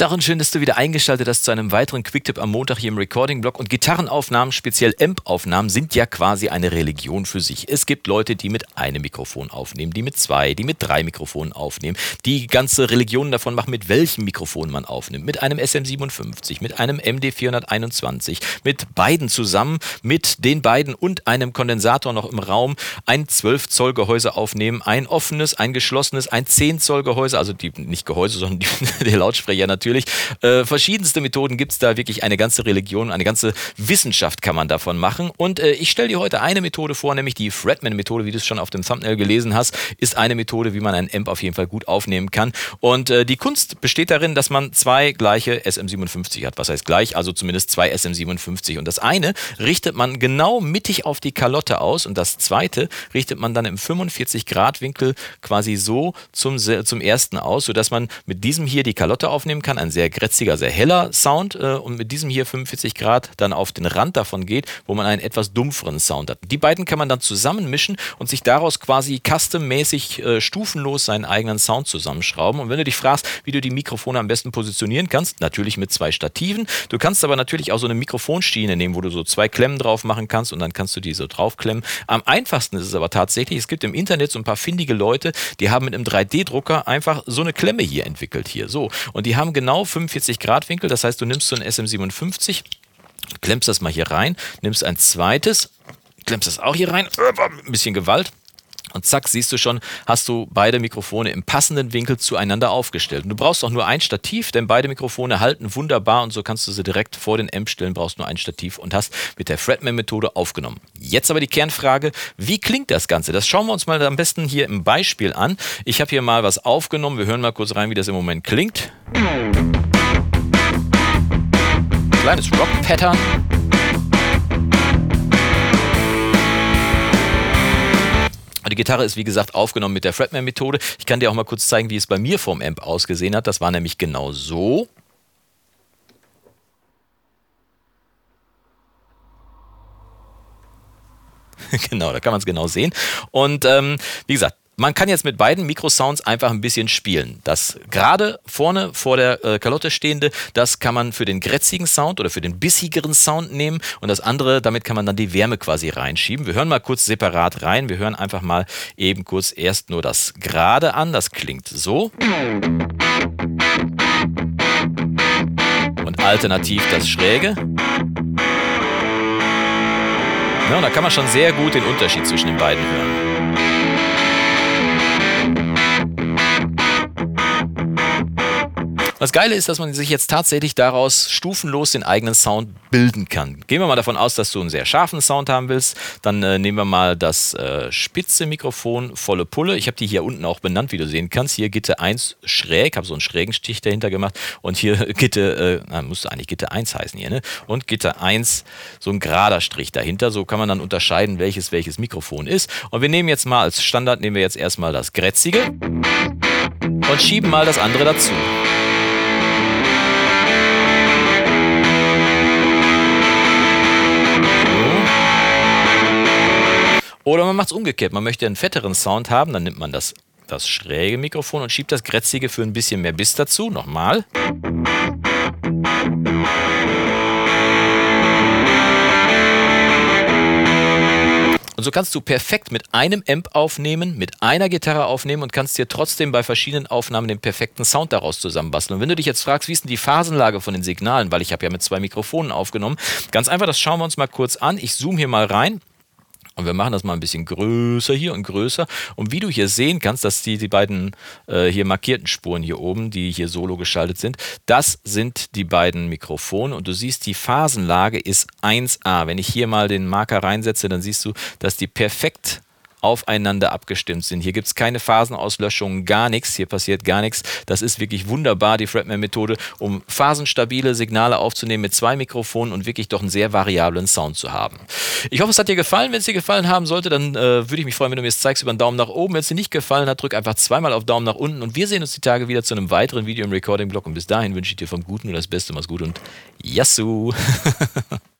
Gitarren, schön, dass du wieder eingeschaltet hast zu einem weiteren Quicktip am Montag hier im Recording-Blog. Und Gitarrenaufnahmen, speziell Amp-Aufnahmen, sind ja quasi eine Religion für sich. Es gibt Leute, die mit einem Mikrofon aufnehmen, die mit zwei, die mit drei Mikrofonen aufnehmen, die ganze Religionen davon machen, mit welchem Mikrofon man aufnimmt. Mit einem SM57, mit einem MD421, mit beiden zusammen, mit den beiden und einem Kondensator noch im Raum, ein 12-Zoll-Gehäuse aufnehmen, ein offenes, ein geschlossenes, ein 10-Zoll-Gehäuse, also die, nicht Gehäuse, sondern die, der Lautsprecher natürlich natürlich. Äh, verschiedenste Methoden gibt es da wirklich eine ganze Religion, eine ganze Wissenschaft kann man davon machen. Und äh, ich stelle dir heute eine Methode vor, nämlich die Fredman-Methode, wie du es schon auf dem Thumbnail gelesen hast, ist eine Methode, wie man einen Amp auf jeden Fall gut aufnehmen kann. Und äh, die Kunst besteht darin, dass man zwei gleiche SM57 hat. Was heißt gleich? Also zumindest zwei SM57. Und das eine richtet man genau mittig auf die Kalotte aus und das zweite richtet man dann im 45-Grad-Winkel quasi so zum, zum ersten aus, sodass man mit diesem hier die Kalotte aufnehmen kann kann, ein sehr grätziger, sehr heller Sound äh, und mit diesem hier 45 Grad dann auf den Rand davon geht, wo man einen etwas dumpferen Sound hat. Die beiden kann man dann zusammenmischen und sich daraus quasi custom-mäßig äh, stufenlos seinen eigenen Sound zusammenschrauben. Und wenn du dich fragst, wie du die Mikrofone am besten positionieren kannst, natürlich mit zwei Stativen. Du kannst aber natürlich auch so eine Mikrofonschiene nehmen, wo du so zwei Klemmen drauf machen kannst und dann kannst du die so draufklemmen. Am einfachsten ist es aber tatsächlich, es gibt im Internet so ein paar findige Leute, die haben mit einem 3D-Drucker einfach so eine Klemme hier entwickelt hier. So. Und die haben genau 45 Grad Winkel. Das heißt, du nimmst so ein SM57, klemmst das mal hier rein, nimmst ein zweites, klemmst das auch hier rein, ein bisschen Gewalt. Und zack, siehst du schon, hast du beide Mikrofone im passenden Winkel zueinander aufgestellt. Und du brauchst auch nur ein Stativ, denn beide Mikrofone halten wunderbar und so kannst du sie direkt vor den Amp stellen, brauchst nur ein Stativ und hast mit der Fretman-Methode aufgenommen. Jetzt aber die Kernfrage, wie klingt das Ganze? Das schauen wir uns mal am besten hier im Beispiel an. Ich habe hier mal was aufgenommen, wir hören mal kurz rein, wie das im Moment klingt. Kleines Rock-Pattern. Die Gitarre ist wie gesagt aufgenommen mit der Fretman-Methode. Ich kann dir auch mal kurz zeigen, wie es bei mir vom Amp ausgesehen hat. Das war nämlich genau so. genau, da kann man es genau sehen. Und ähm, wie gesagt, man kann jetzt mit beiden Mikrosounds einfach ein bisschen spielen. Das gerade vorne vor der äh, Kalotte stehende, das kann man für den grätzigen Sound oder für den bissigeren Sound nehmen und das andere, damit kann man dann die Wärme quasi reinschieben. Wir hören mal kurz separat rein. Wir hören einfach mal eben kurz erst nur das gerade an. Das klingt so. Und alternativ das schräge. Ja, und da kann man schon sehr gut den Unterschied zwischen den beiden hören. Das Geile ist, dass man sich jetzt tatsächlich daraus stufenlos den eigenen Sound bilden kann. Gehen wir mal davon aus, dass du einen sehr scharfen Sound haben willst. Dann äh, nehmen wir mal das äh, spitze Mikrofon, volle Pulle. Ich habe die hier unten auch benannt, wie du sehen kannst. Hier Gitte 1 schräg, habe so einen schrägen Stich dahinter gemacht. Und hier Gitte, äh, müsste eigentlich Gitte 1 heißen hier, ne? Und Gitte 1, so ein gerader Strich dahinter. So kann man dann unterscheiden, welches welches Mikrofon ist. Und wir nehmen jetzt mal als Standard, nehmen wir jetzt erstmal das Grätzige und schieben mal das andere dazu. Oder man macht es umgekehrt. Man möchte einen fetteren Sound haben, dann nimmt man das, das schräge Mikrofon und schiebt das grätzige für ein bisschen mehr Biss dazu. Nochmal. Und so kannst du perfekt mit einem Amp aufnehmen, mit einer Gitarre aufnehmen und kannst dir trotzdem bei verschiedenen Aufnahmen den perfekten Sound daraus zusammenbasteln. Und wenn du dich jetzt fragst, wie ist denn die Phasenlage von den Signalen, weil ich habe ja mit zwei Mikrofonen aufgenommen, ganz einfach, das schauen wir uns mal kurz an. Ich zoome hier mal rein. Und wir machen das mal ein bisschen größer hier und größer. Und wie du hier sehen kannst, dass die, die beiden äh, hier markierten Spuren hier oben, die hier solo geschaltet sind, das sind die beiden Mikrofone. Und du siehst, die Phasenlage ist 1A. Wenn ich hier mal den Marker reinsetze, dann siehst du, dass die perfekt aufeinander abgestimmt sind. Hier gibt es keine Phasenauslöschungen, gar nichts. Hier passiert gar nichts. Das ist wirklich wunderbar, die Fretman-Methode, um phasenstabile Signale aufzunehmen mit zwei Mikrofonen und wirklich doch einen sehr variablen Sound zu haben. Ich hoffe, es hat dir gefallen. Wenn es dir gefallen haben sollte, dann äh, würde ich mich freuen, wenn du mir es zeigst über einen Daumen nach oben. Wenn es dir nicht gefallen hat, drück einfach zweimal auf Daumen nach unten und wir sehen uns die Tage wieder zu einem weiteren Video im Recording-Blog. Und bis dahin wünsche ich dir vom Guten nur das Beste. Mach's gut und Yassou!